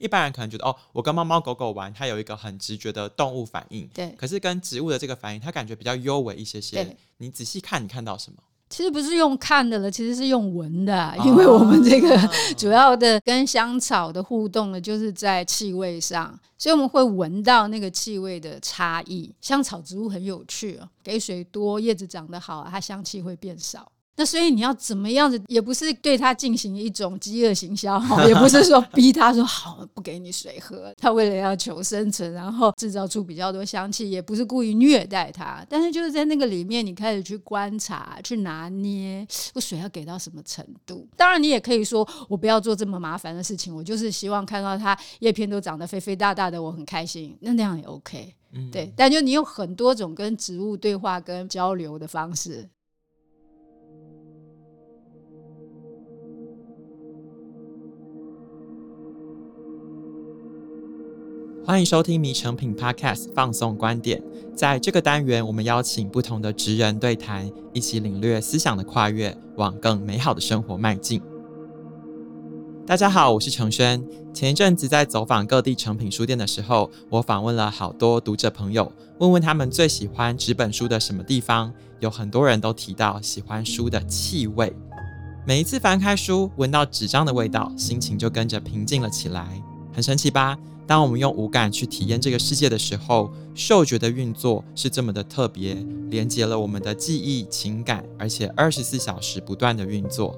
一般人可能觉得哦，我跟猫猫狗狗玩，它有一个很直觉的动物反应。对。可是跟植物的这个反应，它感觉比较幽微一些些。对。你仔细看，你看到什么？其实不是用看的了，其实是用闻的，因为我们这个 主要的跟香草的互动呢，就是在气味上，所以我们会闻到那个气味的差异。香草植物很有趣哦，给水多，叶子长得好，它香气会变少。那所以你要怎么样子，也不是对他进行一种饥饿行销，也不是说 逼他说好不给你水喝，他为了要求生存，然后制造出比较多香气，也不是故意虐待他，但是就是在那个里面，你开始去观察、去拿捏，我水要给到什么程度。当然，你也可以说我不要做这么麻烦的事情，我就是希望看到它叶片都长得肥肥大大的，我很开心，那那样也 OK。嗯，对。但就你有很多种跟植物对话跟交流的方式。欢迎收听《迷成品 Podcast》放送观点。在这个单元，我们邀请不同的职人对谈，一起领略思想的跨越，往更美好的生活迈进。大家好，我是承轩。前一阵子在走访各地成品书店的时候，我访问了好多读者朋友，问问他们最喜欢纸本书的什么地方。有很多人都提到喜欢书的气味。每一次翻开书，闻到纸张的味道，心情就跟着平静了起来。很神奇吧？当我们用五感去体验这个世界的时候，嗅觉的运作是这么的特别，连接了我们的记忆、情感，而且二十四小时不断的运作。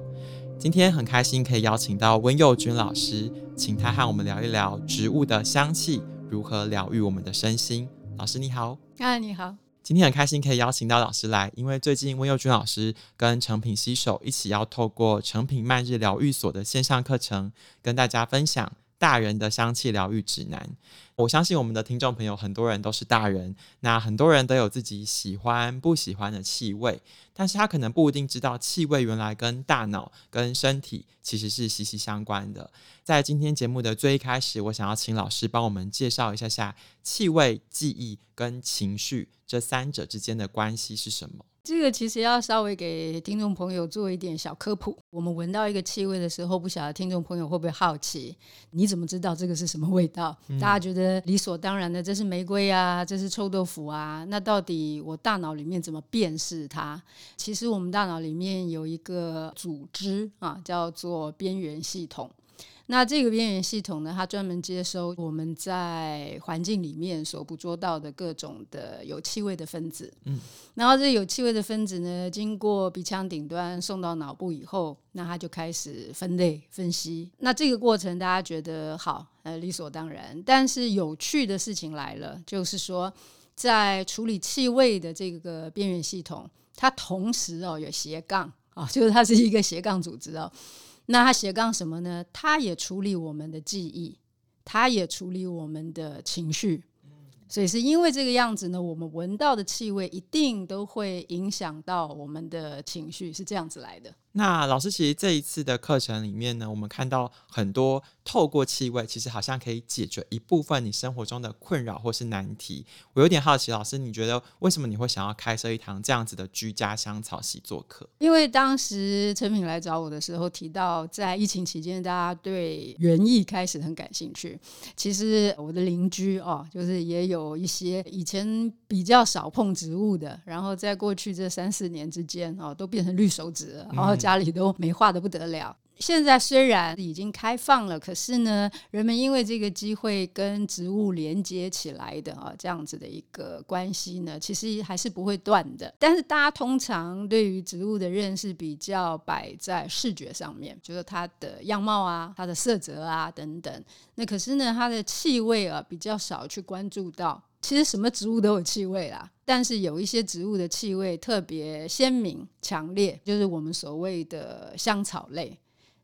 今天很开心可以邀请到温佑君老师，请他和我们聊一聊植物的香气如何疗愈我们的身心。老师你好，啊你好，今天很开心可以邀请到老师来，因为最近温佑君老师跟成品洗手一起要透过成品慢日疗愈所的线上课程，跟大家分享。大人的香气疗愈指南，我相信我们的听众朋友很多人都是大人，那很多人都有自己喜欢不喜欢的气味，但是他可能不一定知道气味原来跟大脑跟身体其实是息息相关的。在今天节目的最一开始，我想要请老师帮我们介绍一下下气味、记忆跟情绪这三者之间的关系是什么。这个其实要稍微给听众朋友做一点小科普。我们闻到一个气味的时候，不晓得听众朋友会不会好奇，你怎么知道这个是什么味道？嗯、大家觉得理所当然的，这是玫瑰啊，这是臭豆腐啊。那到底我大脑里面怎么辨识它？其实我们大脑里面有一个组织啊，叫做边缘系统。那这个边缘系统呢，它专门接收我们在环境里面所捕捉到的各种的有气味的分子。嗯，然后这有气味的分子呢，经过鼻腔顶端送到脑部以后，那它就开始分类分析。那这个过程大家觉得好，呃，理所当然。但是有趣的事情来了，就是说，在处理气味的这个边缘系统，它同时哦有斜杠啊，就是它是一个斜杠组织哦。那它斜杠什么呢？它也处理我们的记忆，它也处理我们的情绪，所以是因为这个样子呢，我们闻到的气味一定都会影响到我们的情绪，是这样子来的。那老师，其实这一次的课程里面呢，我们看到很多透过气味，其实好像可以解决一部分你生活中的困扰或是难题。我有点好奇，老师，你觉得为什么你会想要开设一堂这样子的居家香草习作课？因为当时陈品来找我的时候，提到在疫情期间，大家对园艺开始很感兴趣。其实我的邻居哦，就是也有一些以前比较少碰植物的，然后在过去这三四年之间哦，都变成绿手指了，然后。家里都美化的不得了。现在虽然已经开放了，可是呢，人们因为这个机会跟植物连接起来的啊，这样子的一个关系呢，其实还是不会断的。但是大家通常对于植物的认识比较摆在视觉上面，就是它的样貌啊、它的色泽啊等等。那可是呢，它的气味啊比较少去关注到。其实什么植物都有气味啦，但是有一些植物的气味特别鲜明、强烈，就是我们所谓的香草类。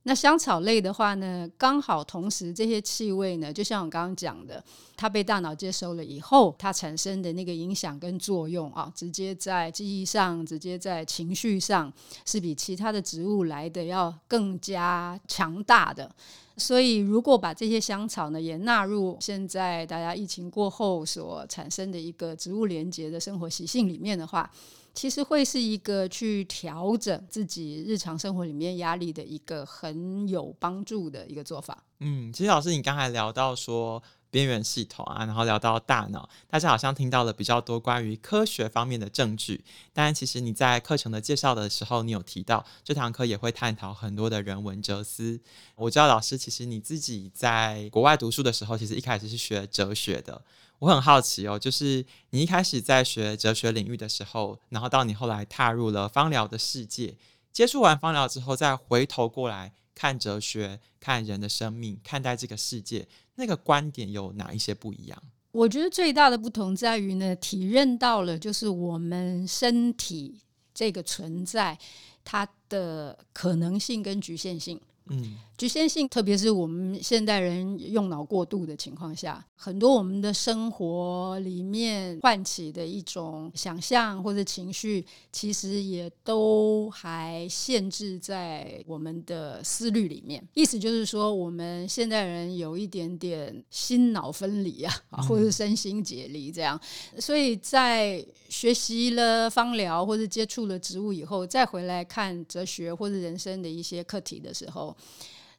那香草类的话呢，刚好同时这些气味呢，就像我刚刚讲的，它被大脑接收了以后，它产生的那个影响跟作用啊，直接在记忆上，直接在情绪上，是比其他的植物来的要更加强大的。所以，如果把这些香草呢也纳入现在大家疫情过后所产生的一个植物连结的生活习性里面的话，其实会是一个去调整自己日常生活里面压力的一个很有帮助的一个做法。嗯，其实老师，你刚才聊到说。边缘系统啊，然后聊到大脑，大家好像听到了比较多关于科学方面的证据。但其实你在课程的介绍的时候，你有提到这堂课也会探讨很多的人文哲思。我知道老师其实你自己在国外读书的时候，其实一开始是学哲学的。我很好奇哦，就是你一开始在学哲学领域的时候，然后到你后来踏入了芳疗的世界，接触完芳疗之后，再回头过来看哲学、看人的生命、看待这个世界。那个观点有哪一些不一样？我觉得最大的不同在于呢，体认到了就是我们身体这个存在它的可能性跟局限性。嗯。局限性，特别是我们现代人用脑过度的情况下，很多我们的生活里面唤起的一种想象或者情绪，其实也都还限制在我们的思虑里面。意思就是说，我们现代人有一点点心脑分离啊，或者是身心解离这样。所以在学习了芳疗或者接触了植物以后，再回来看哲学或者人生的一些课题的时候。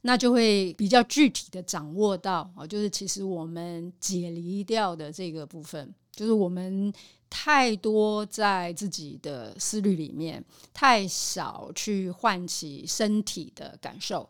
那就会比较具体的掌握到啊，就是其实我们解离掉的这个部分，就是我们太多在自己的思虑里面，太少去唤起身体的感受。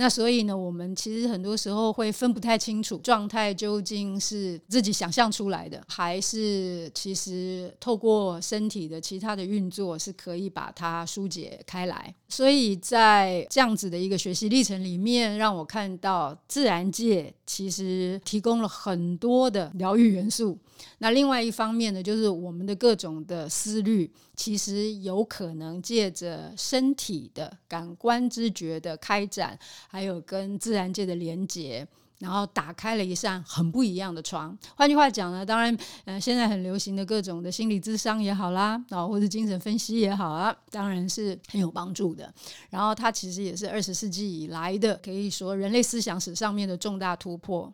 那所以呢，我们其实很多时候会分不太清楚状态究竟是自己想象出来的，还是其实透过身体的其他的运作是可以把它疏解开来。所以在这样子的一个学习历程里面，让我看到自然界其实提供了很多的疗愈元素。那另外一方面呢，就是我们的各种的思虑，其实有可能借着身体的感官知觉的开展，还有跟自然界的连接，然后打开了一扇很不一样的窗。换句话讲呢，当然，呃，现在很流行的各种的心理智商也好啦，啊，或者精神分析也好啊，当然是很有帮助的。然后它其实也是二十世纪以来的，可以说人类思想史上面的重大突破。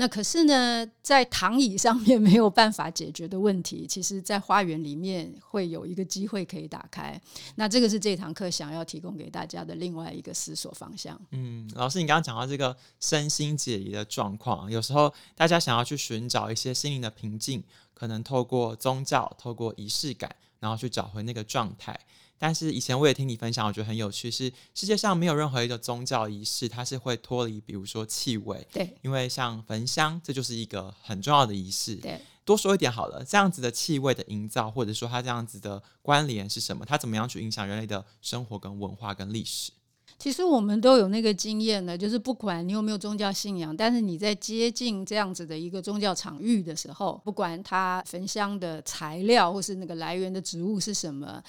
那可是呢，在躺椅上面没有办法解决的问题，其实，在花园里面会有一个机会可以打开。那这个是这堂课想要提供给大家的另外一个思索方向。嗯，老师，你刚刚讲到这个身心解离的状况，有时候大家想要去寻找一些心灵的平静，可能透过宗教、透过仪式感，然后去找回那个状态。但是以前我也听你分享，我觉得很有趣，是世界上没有任何一个宗教仪式，它是会脱离，比如说气味。对，因为像焚香，这就是一个很重要的仪式。对，多说一点好了，这样子的气味的营造，或者说它这样子的关联是什么？它怎么样去影响人类的生活、跟文化、跟历史？其实我们都有那个经验呢，就是不管你有没有宗教信仰，但是你在接近这样子的一个宗教场域的时候，不管它焚香的材料或是那个来源的植物是什么。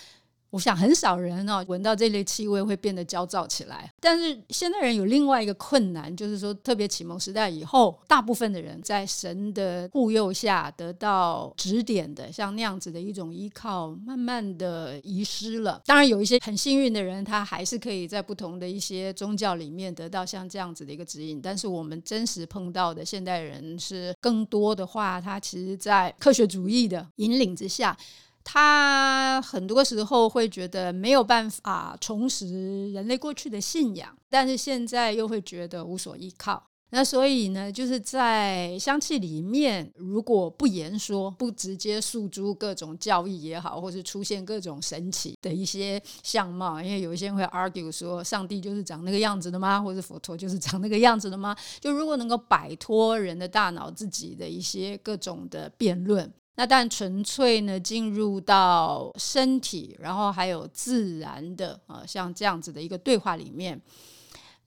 我想很少人哦闻到这类气味会变得焦躁起来，但是现代人有另外一个困难，就是说特别启蒙时代以后，大部分的人在神的护佑下得到指点的，像那样子的一种依靠，慢慢的遗失了。当然有一些很幸运的人，他还是可以在不同的一些宗教里面得到像这样子的一个指引。但是我们真实碰到的现代人是更多的话，他其实在科学主义的引领之下。他很多时候会觉得没有办法重拾人类过去的信仰，但是现在又会觉得无所依靠。那所以呢，就是在香气里面，如果不言说，不直接诉诸各种教义也好，或是出现各种神奇的一些相貌，因为有一些人会 argue 说，上帝就是长那个样子的吗？或者佛陀就是长那个样子的吗？就如果能够摆脱人的大脑自己的一些各种的辩论。那但纯粹呢，进入到身体，然后还有自然的啊，像这样子的一个对话里面，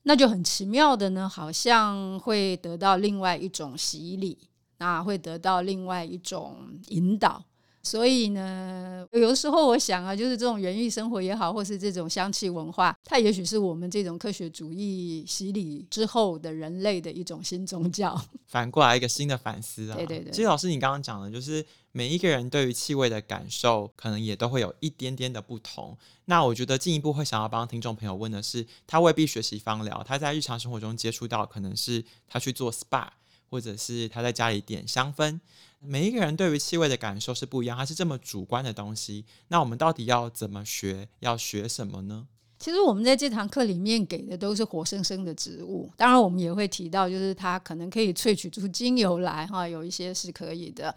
那就很奇妙的呢，好像会得到另外一种洗礼，那会得到另外一种引导。所以呢，有的时候我想啊，就是这种园艺生活也好，或是这种香气文化，它也许是我们这种科学主义洗礼之后的人类的一种新宗教。反过来一个新的反思啊。对对对。其实老师你刚刚讲的，就是每一个人对于气味的感受，可能也都会有一点点的不同。那我觉得进一步会想要帮听众朋友问的是，他未必学习芳疗，他在日常生活中接触到，可能是他去做 SPA。或者是他在家里点香氛，每一个人对于气味的感受是不一样，它是这么主观的东西。那我们到底要怎么学？要学什么呢？其实我们在这堂课里面给的都是活生生的植物，当然我们也会提到，就是它可能可以萃取出精油来，哈，有一些是可以的。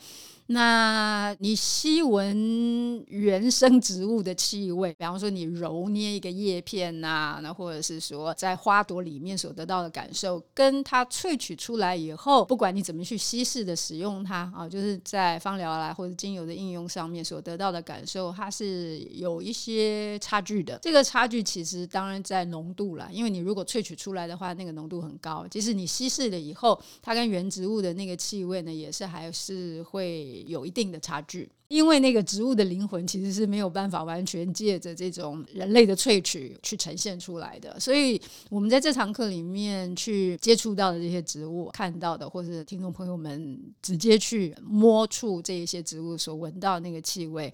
那你吸闻原生植物的气味，比方说你揉捏一个叶片呐、那或者是说在花朵里面所得到的感受，跟它萃取出来以后，不管你怎么去稀释的使用它啊，就是在芳疗来或者精油的应用上面所得到的感受，它是有一些差距的。这个差距其实当然在浓度啦，因为你如果萃取出来的话，那个浓度很高，即使你稀释了以后，它跟原植物的那个气味呢，也是还是会。有一定的差距，因为那个植物的灵魂其实是没有办法完全借着这种人类的萃取去呈现出来的。所以，我们在这堂课里面去接触到的这些植物，看到的，或者听众朋友们直接去摸触这一些植物所闻到那个气味，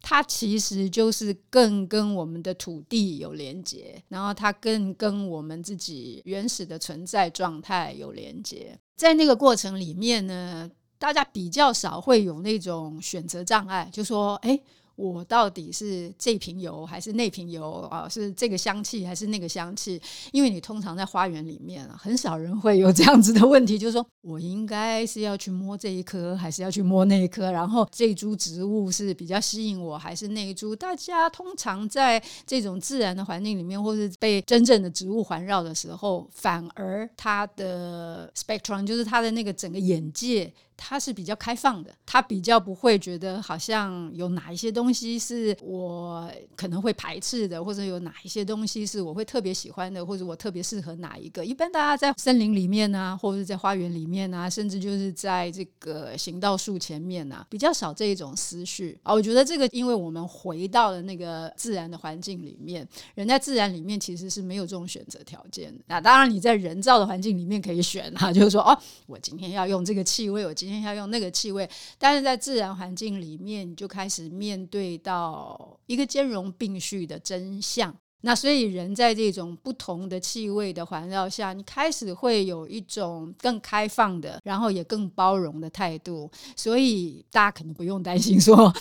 它其实就是更跟我们的土地有连接，然后它更跟我们自己原始的存在状态有连接。在那个过程里面呢，大家比较少会有那种选择障碍，就说，哎。我到底是这瓶油还是那瓶油啊？是这个香气还是那个香气？因为你通常在花园里面啊，很少人会有这样子的问题，就是说我应该是要去摸这一颗，还是要去摸那一颗？然后这株植物是比较吸引我，还是那一株？大家通常在这种自然的环境里面，或是被真正的植物环绕的时候，反而它的 spectrum 就是它的那个整个眼界。他是比较开放的，他比较不会觉得好像有哪一些东西是我可能会排斥的，或者有哪一些东西是我会特别喜欢的，或者我特别适合哪一个。一般大家在森林里面啊，或者是在花园里面啊，甚至就是在这个行道树前面啊，比较少这一种思绪啊。我觉得这个，因为我们回到了那个自然的环境里面，人在自然里面其实是没有这种选择条件的。那当然你在人造的环境里面可以选啊，就是说哦，我今天要用这个气味，我今。今天要用那个气味，但是在自然环境里面，你就开始面对到一个兼容并蓄的真相。那所以人在这种不同的气味的环绕下，你开始会有一种更开放的，然后也更包容的态度。所以大家可能不用担心说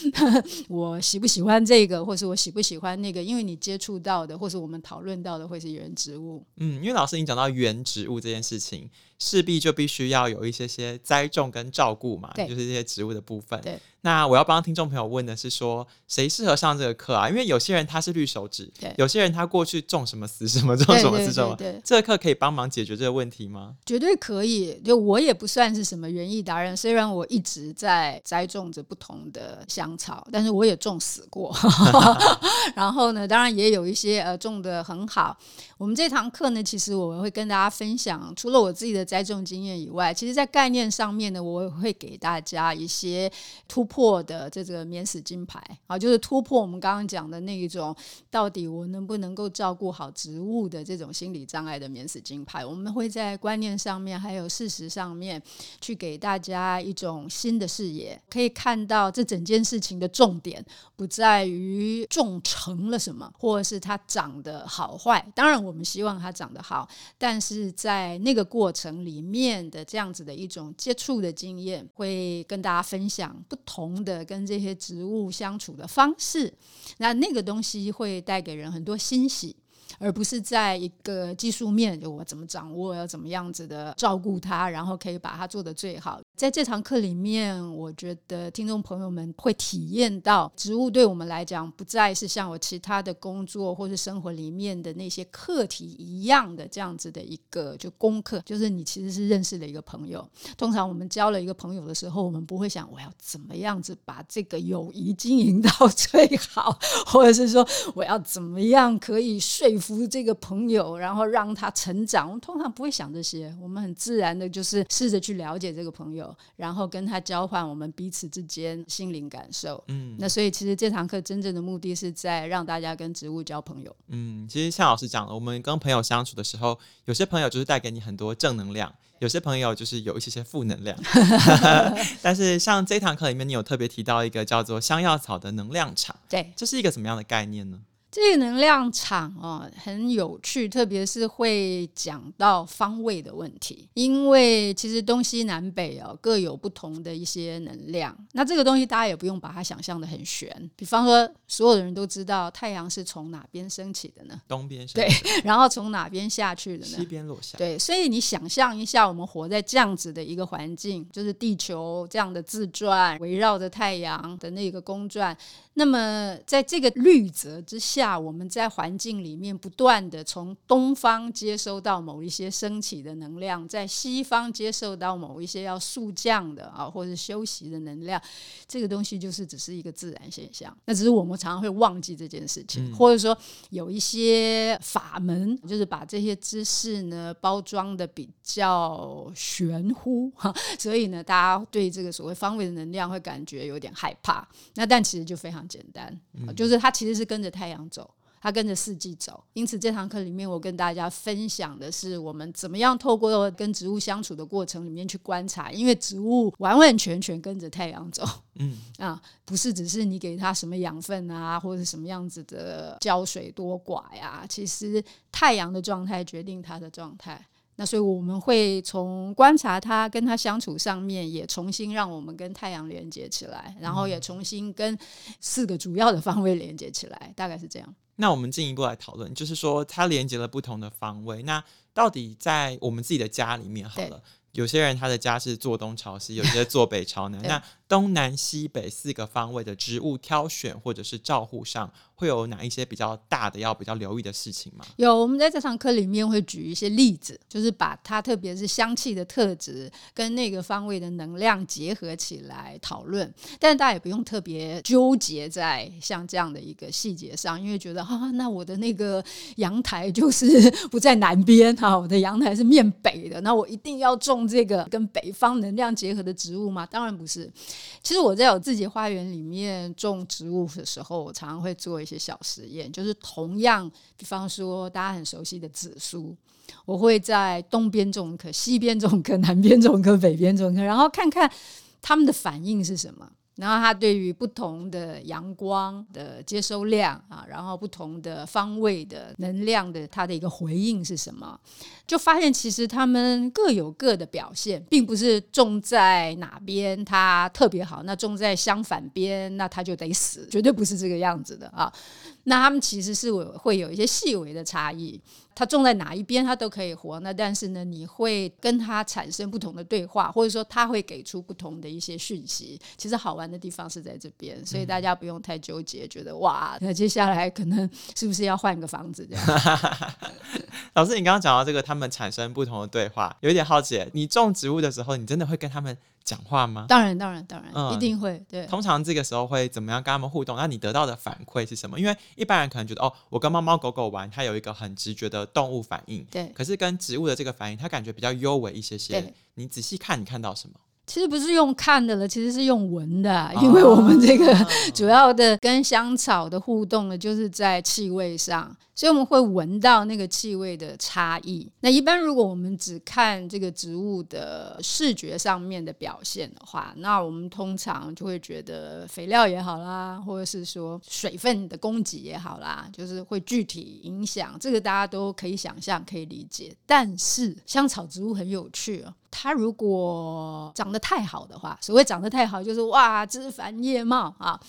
我喜不喜欢这个，或是我喜不喜欢那个，因为你接触到的，或是我们讨论到的，会是原植物。嗯，因为老师已经讲到原植物这件事情。势必就必须要有一些些栽种跟照顾嘛，就是这些植物的部分。对，那我要帮听众朋友问的是说，谁适合上这个课啊？因为有些人他是绿手指，对，有些人他过去种什么死什么，种什么死什么。对，对，对，对，这个课可以帮忙解决这个问题吗？绝对可以。就我也不算是什么园艺达人，虽然我一直在栽种着不同的香草，但是我也种死过。然后呢，当然也有一些呃种的很好。我们这堂课呢，其实我们会跟大家分享，除了我自己的栽种经验以外，其实在概念上面呢，我也会给大家一些突破的这个免死金牌啊，就是突破我们刚刚讲的那一种，到底我能不能够照顾好植物的这种心理障碍的免死金牌。我们会在观念上面还有事实上面去给大家一种新的视野，可以看到这整件事情的重点不在于种成了什么，或者是它长得好坏，当然。我们希望它长得好，但是在那个过程里面的这样子的一种接触的经验，会跟大家分享不同的跟这些植物相处的方式。那那个东西会带给人很多欣喜。而不是在一个技术面，就我怎么掌握，要怎么样子的照顾它，然后可以把它做得最好。在这堂课里面，我觉得听众朋友们会体验到，植物对我们来讲，不再是像我其他的工作或是生活里面的那些课题一样的这样子的一个就功课，就是你其实是认识了一个朋友。通常我们交了一个朋友的时候，我们不会想我要怎么样子把这个友谊经营到 最好，或者是说我要怎么样可以说。服这个朋友，然后让他成长。我们通常不会想这些，我们很自然的就是试着去了解这个朋友，然后跟他交换我们彼此之间心灵感受。嗯，那所以其实这堂课真正的目的是在让大家跟植物交朋友。嗯，其实像老师讲了，我们跟朋友相处的时候，有些朋友就是带给你很多正能量，有些朋友就是有一些些负能量。但是像这堂课里面，你有特别提到一个叫做香药草的能量场。对，这是一个什么样的概念呢？这个能量场哦，很有趣，特别是会讲到方位的问题，因为其实东西南北哦各有不同的一些能量。那这个东西大家也不用把它想象的很玄，比方说，所有的人都知道太阳是从哪边升起的呢？东边升起。对，然后从哪边下去的呢？西边落下。对，所以你想象一下，我们活在这样子的一个环境，就是地球这样的自转，围绕着太阳的那个公转。那么，在这个律则之下，我们在环境里面不断的从东方接收到某一些升起的能量，在西方接受到某一些要速降的啊，或者休息的能量。这个东西就是只是一个自然现象，那只是我们常常会忘记这件事情，或者说有一些法门，就是把这些知识呢包装的比较玄乎哈，所以呢，大家对这个所谓方位的能量会感觉有点害怕。那但其实就非常。简单，就是它其实是跟着太阳走，它跟着四季走。因此这堂课里面，我跟大家分享的是我们怎么样透过跟植物相处的过程里面去观察，因为植物完完全全跟着太阳走。嗯 啊，不是只是你给它什么养分啊，或者什么样子的浇水多寡呀，其实太阳的状态决定它的状态。那所以我们会从观察他跟他相处上面，也重新让我们跟太阳连接起来，然后也重新跟四个主要的方位连接起来，大概是这样。那我们进一步来讨论，就是说它连接了不同的方位，那到底在我们自己的家里面好了，有些人他的家是坐东朝西，有些坐北朝南，那东南西北四个方位的植物挑选或者是照护上。会有哪一些比较大的要比较留意的事情吗？有，我们在这堂课里面会举一些例子，就是把它特别是香气的特质跟那个方位的能量结合起来讨论。但大家也不用特别纠结在像这样的一个细节上，因为觉得啊，那我的那个阳台就是不在南边哈，我的阳台是面北的，那我一定要种这个跟北方能量结合的植物吗？当然不是。其实我在我自己花园里面种植物的时候，我常常会做一些小实验，就是同样，比方说大家很熟悉的紫苏，我会在东边种一棵，西边种一棵，南边种一棵，北边种一棵，然后看看他们的反应是什么。然后它对于不同的阳光的接收量啊，然后不同的方位的能量的它的一个回应是什么，就发现其实它们各有各的表现，并不是种在哪边它特别好，那种在相反边那它就得死，绝对不是这个样子的啊。那他们其实是会有一些细微的差异。它种在哪一边，它都可以活。那但是呢，你会跟它产生不同的对话，或者说它会给出不同的一些讯息。其实好玩的地方是在这边，所以大家不用太纠结，觉得哇，那接下来可能是不是要换个房子这样？老师，你刚刚讲到这个，他们产生不同的对话，有一点好奇，你种植物的时候，你真的会跟他们讲话吗？当然，当然，当然，嗯、一定会。对，通常这个时候会怎么样跟他们互动？那你得到的反馈是什么？因为一般人可能觉得，哦，我跟猫猫狗狗玩，它有一个很直觉的动物反应。对。可是跟植物的这个反应，它感觉比较幽微一些些。你仔细看，你看到什么？其实不是用看的了，其实是用闻的，因为我们这个 主要的跟香草的互动呢，就是在气味上。所以我们会闻到那个气味的差异。那一般如果我们只看这个植物的视觉上面的表现的话，那我们通常就会觉得肥料也好啦，或者是说水分的供给也好啦，就是会具体影响。这个大家都可以想象，可以理解。但是香草植物很有趣哦，它如果长得太好的话，所谓长得太好，就是哇，枝繁叶茂啊。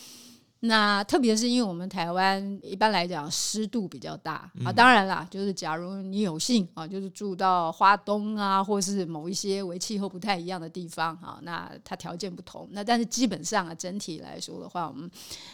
那特别是因为我们台湾一般来讲湿度比较大啊，当然啦，就是假如你有幸啊，就是住到花东啊，或是某一些为气候不太一样的地方啊，那它条件不同。那但是基本上啊，整体来说的话，我们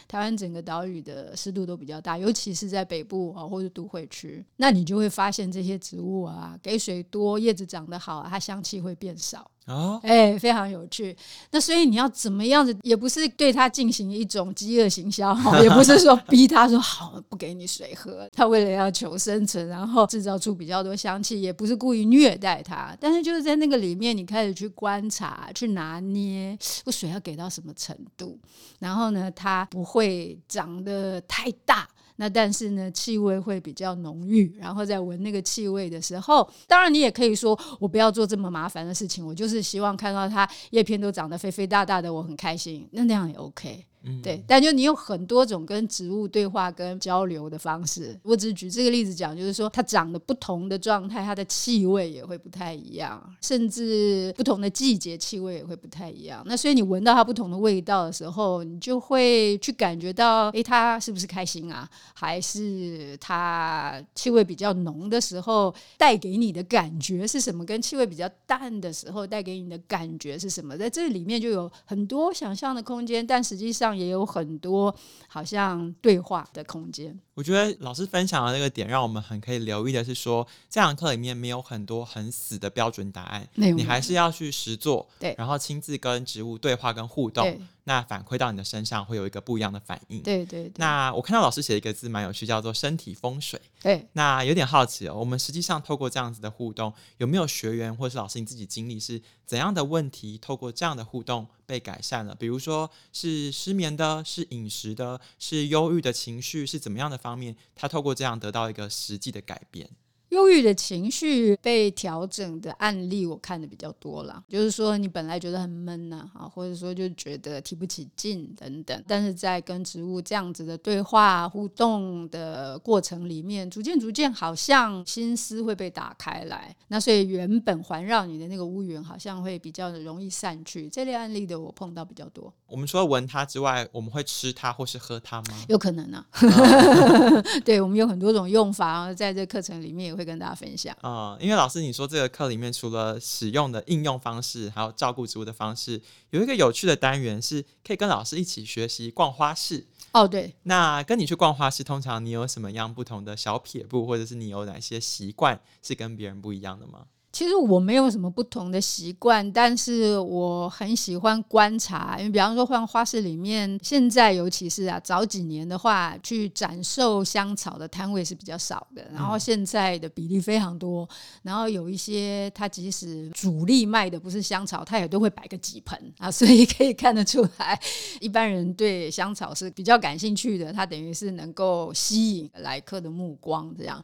台湾整个岛屿的湿度都比较大，尤其是在北部啊，或者都会区，那你就会发现这些植物啊，给水多，叶子长得好，它香气会变少。哦，哎，非常有趣。那所以你要怎么样子，也不是对他进行一种饥饿行销，也不是说逼他说好不给你水喝。他为了要求生存，然后制造出比较多香气，也不是故意虐待他。但是就是在那个里面，你开始去观察、去拿捏，我水要给到什么程度，然后呢，它不会长得太大。那但是呢，气味会比较浓郁，然后在闻那个气味的时候，当然你也可以说，我不要做这么麻烦的事情，我就是希望看到它叶片都长得肥肥大大的，我很开心，那那样也 OK。对。但就你有很多种跟植物对话跟交流的方式。我只举这个例子讲，就是说它长得不同的状态，它的气味也会不太一样，甚至不同的季节气味也会不太一样。那所以你闻到它不同的味道的时候，你就会去感觉到，诶，它是不是开心啊？还是它气味比较浓的时候带给你的感觉是什么？跟气味比较淡的时候带给你的感觉是什么？在这里面就有很多想象的空间，但实际上也有很多好像对话的空间。我觉得老师分享的那个点，让我们很可以留意的是说，这堂课里面没有很多很死的标准答案，你还是要去实做，对，然后亲自跟植物对话跟互动。那反馈到你的身上会有一个不一样的反应。对对对。那我看到老师写一个字蛮有趣，叫做身体风水。对。那有点好奇哦，我们实际上透过这样子的互动，有没有学员或是老师你自己经历是怎样的问题，透过这样的互动被改善了？比如说是失眠的，是饮食的，是忧郁的情绪，是怎么样的方面，他透过这样得到一个实际的改变。忧郁的情绪被调整的案例，我看的比较多了。就是说，你本来觉得很闷呐，啊，或者说就觉得提不起劲等等，但是在跟植物这样子的对话互动的过程里面，逐渐逐渐，好像心思会被打开来。那所以原本环绕你的那个乌云，好像会比较的容易散去。这类案例的我碰到比较多。我们除了闻它之外，我们会吃它或是喝它吗？有可能啊。哦、对，我们有很多种用法，在这课程里面也会跟大家分享。啊、嗯，因为老师你说这个课里面除了使用的应用方式，还有照顾植物的方式，有一个有趣的单元是可以跟老师一起学习逛花市。哦，对。那跟你去逛花市，通常你有什么样不同的小撇步，或者是你有哪些习惯是跟别人不一样的吗？其实我没有什么不同的习惯，但是我很喜欢观察。因为比方说，像花市里面，现在尤其是啊，早几年的话，去展售香草的摊位是比较少的。然后现在的比例非常多。然后有一些，它即使主力卖的不是香草，它也都会摆个几盆啊，所以可以看得出来，一般人对香草是比较感兴趣的。它等于是能够吸引来客的目光，这样。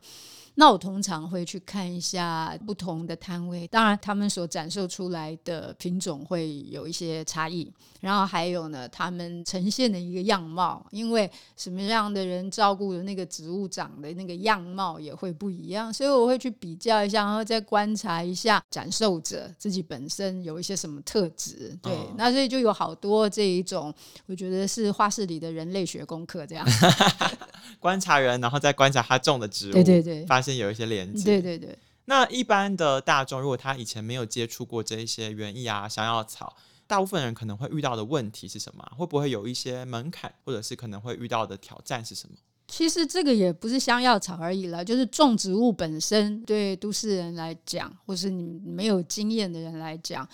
那我通常会去看一下不同的摊位，当然他们所展示出来的品种会有一些差异，然后还有呢，他们呈现的一个样貌，因为什么样的人照顾的那个植物长的那个样貌也会不一样，所以我会去比较一下，然后再观察一下展售者自己本身有一些什么特质。对，哦、那所以就有好多这一种，我觉得是花市里的人类学功课这样，观察人，然后再观察他种的植物，对对对。发现有一些连接，对对对。那一般的大众，如果他以前没有接触过这一些园艺啊、香药草，大部分人可能会遇到的问题是什么？会不会有一些门槛，或者是可能会遇到的挑战是什么？其实这个也不是香药草而已了，就是种植物本身，对都市人来讲，或是你没有经验的人来讲，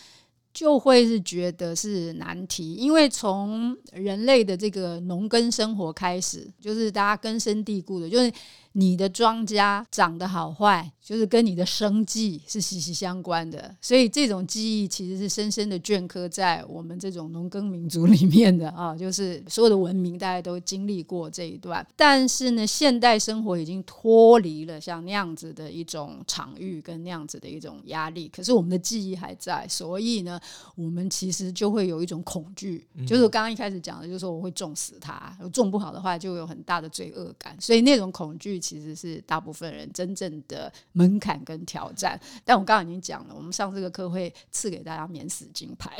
就会是觉得是难题。因为从人类的这个农耕生活开始，就是大家根深蒂固的，就是。你的庄稼长得好坏，就是跟你的生计是息息相关的，所以这种记忆其实是深深的镌刻在我们这种农耕民族里面的 啊，就是所有的文明大家都经历过这一段。但是呢，现代生活已经脱离了像那样子的一种场域跟那样子的一种压力，可是我们的记忆还在，所以呢，我们其实就会有一种恐惧，就是我刚刚一开始讲的，就是说我会种死它，种不好的话就有很大的罪恶感，所以那种恐惧。其实是大部分人真正的门槛跟挑战，但我刚刚已经讲了，我们上这个课会赐给大家免死金牌。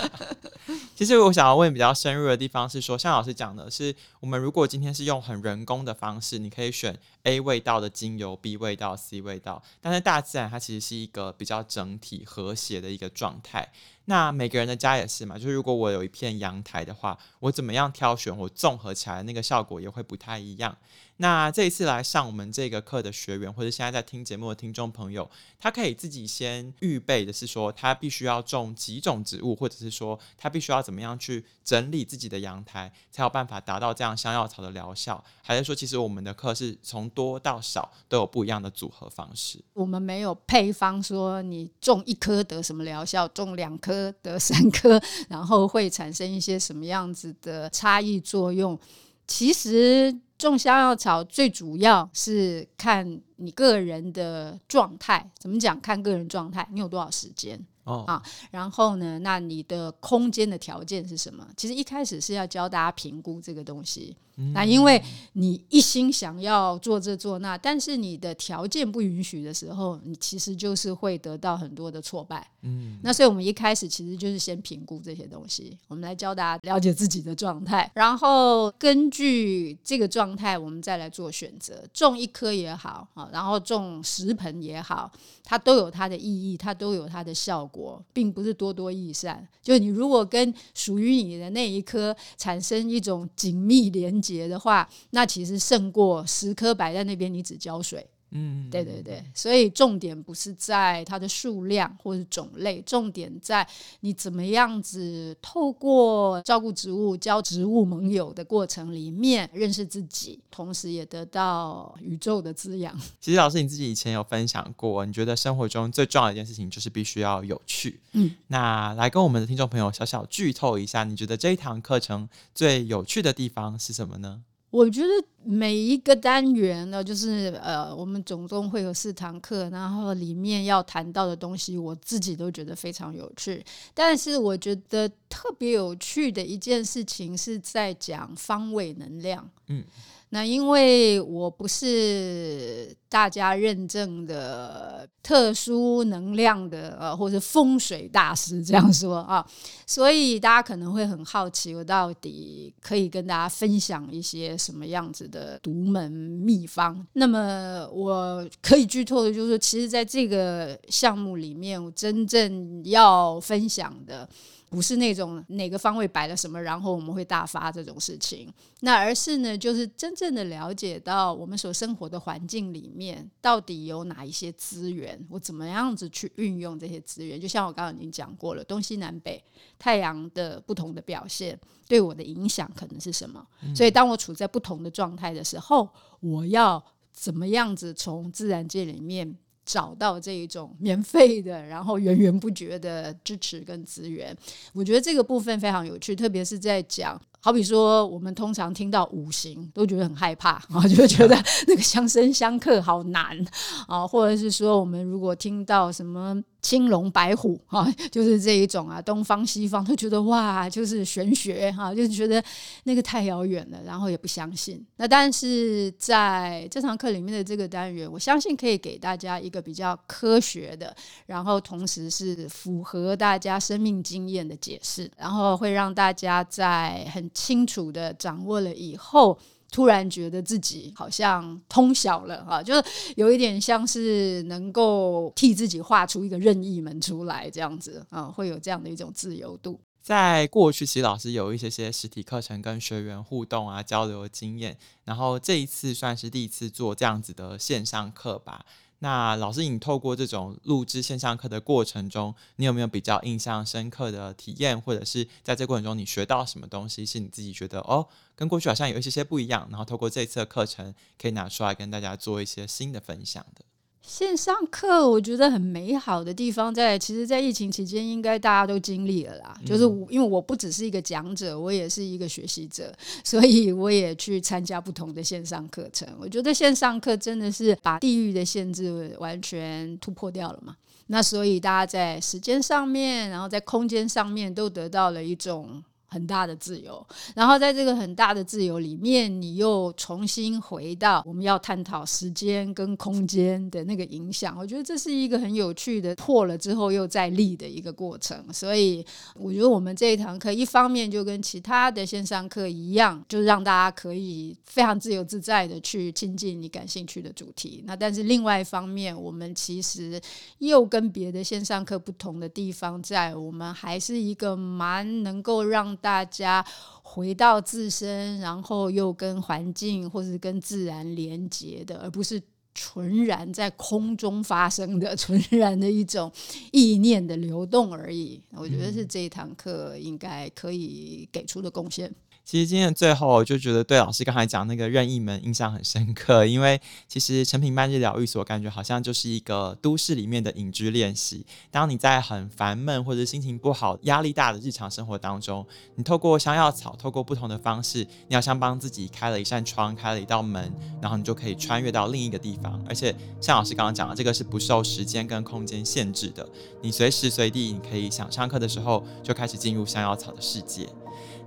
其实我想要问比较深入的地方是说，像老师讲的是，我们如果今天是用很人工的方式，你可以选 A 味道的精油，B 味道，C 味道，但是大自然它其实是一个比较整体和谐的一个状态。那每个人的家也是嘛，就是如果我有一片阳台的话，我怎么样挑选，我综合起来那个效果也会不太一样。那这一次来上我们这个课的学员，或者现在在听节目的听众朋友，他可以自己先预备的是说，他必须要种几种植物，或者是说他必须要怎么样去整理自己的阳台，才有办法达到这样香药草的疗效？还是说，其实我们的课是从多到少都有不一样的组合方式？我们没有配方说你种一颗得什么疗效，种两颗得三颗，然后会产生一些什么样子的差异作用？其实。种香药草最主要是看你个人的状态，怎么讲？看个人状态，你有多少时间？哦啊，然后呢，那你的空间的条件是什么？其实一开始是要教大家评估这个东西。那因为你一心想要做这做那，但是你的条件不允许的时候，你其实就是会得到很多的挫败。嗯，那所以我们一开始其实就是先评估这些东西，我们来教大家了解自己的状态，然后根据这个状态，我们再来做选择。种一棵也好啊，然后种十盆也好，它都有它的意义，它都有它的效果，并不是多多益善。就你如果跟属于你的那一棵产生一种紧密连接。节的话，那其实胜过十颗摆在那边，你只浇水。嗯，对对对，所以重点不是在它的数量或者种类，重点在你怎么样子透过照顾植物、交植物盟友的过程里面认识自己，同时也得到宇宙的滋养。其实老师你自己以前有分享过，你觉得生活中最重要的一件事情就是必须要有趣。嗯，那来跟我们的听众朋友小小剧透一下，你觉得这一堂课程最有趣的地方是什么呢？我觉得每一个单元呢，就是呃，我们总共会有四堂课，然后里面要谈到的东西，我自己都觉得非常有趣。但是我觉得特别有趣的一件事情是在讲方位能量。嗯。那因为我不是大家认证的特殊能量的呃，或者风水大师这样说啊，所以大家可能会很好奇，我到底可以跟大家分享一些什么样子的独门秘方。那么我可以剧透的就是说，其实在这个项目里面，我真正要分享的。不是那种哪个方位摆了什么，然后我们会大发这种事情。那而是呢，就是真正的了解到我们所生活的环境里面到底有哪一些资源，我怎么样子去运用这些资源。就像我刚刚已经讲过了，东西南北太阳的不同的表现对我的影响可能是什么。所以当我处在不同的状态的时候，我要怎么样子从自然界里面。找到这一种免费的，然后源源不绝的支持跟资源，我觉得这个部分非常有趣，特别是在讲，好比说我们通常听到五行都觉得很害怕啊，就觉得那个相生相克好难啊，或者是说我们如果听到什么。青龙白虎 哈，就是这一种啊，东方西方都觉得哇，就是玄学哈，就是觉得那个太遥远了，然后也不相信。那但是在这堂课里面的这个单元，我相信可以给大家一个比较科学的，然后同时是符合大家生命经验的解释，然后会让大家在很清楚的掌握了以后。突然觉得自己好像通晓了哈，就是有一点像是能够替自己画出一个任意门出来这样子啊，会有这样的一种自由度。在过去，其实老师有一些些实体课程跟学员互动啊、交流的经验，然后这一次算是第一次做这样子的线上课吧。那老师，你透过这种录制线上课的过程中，你有没有比较印象深刻的体验，或者是在这过程中你学到什么东西，是你自己觉得哦，跟过去好像有一些些不一样，然后透过这次的课程可以拿出来跟大家做一些新的分享的？线上课我觉得很美好的地方在，其实，在疫情期间，应该大家都经历了啦。就是因为我不只是一个讲者，我也是一个学习者，所以我也去参加不同的线上课程。我觉得线上课真的是把地域的限制完全突破掉了嘛。那所以大家在时间上面，然后在空间上面，都得到了一种。很大的自由，然后在这个很大的自由里面，你又重新回到我们要探讨时间跟空间的那个影响。我觉得这是一个很有趣的破了之后又再立的一个过程。所以我觉得我们这一堂课，一方面就跟其他的线上课一样，就是让大家可以非常自由自在的去亲近你感兴趣的主题。那但是另外一方面，我们其实又跟别的线上课不同的地方，在我们还是一个蛮能够让大家回到自身，然后又跟环境或是跟自然连接的，而不是纯然在空中发生的、纯然的一种意念的流动而已。我觉得是这一堂课应该可以给出的贡献。其实今天最后，我就觉得对老师刚才讲那个任意门印象很深刻，因为其实成品半日疗愈所感觉好像就是一个都市里面的隐居练习。当你在很烦闷或者心情不好、压力大的日常生活当中，你透过香药草，透过不同的方式，你好像帮自己开了一扇窗，开了一道门，然后你就可以穿越到另一个地方。而且像老师刚刚讲的，这个是不受时间跟空间限制的，你随时随地你可以想上课的时候就开始进入香药草的世界。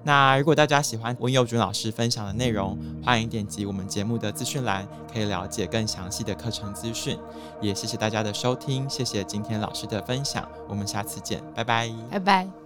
那如果大家喜欢温佑君老师分享的内容，欢迎点击我们节目的资讯栏，可以了解更详细的课程资讯。也谢谢大家的收听，谢谢今天老师的分享，我们下次见，拜拜，拜拜。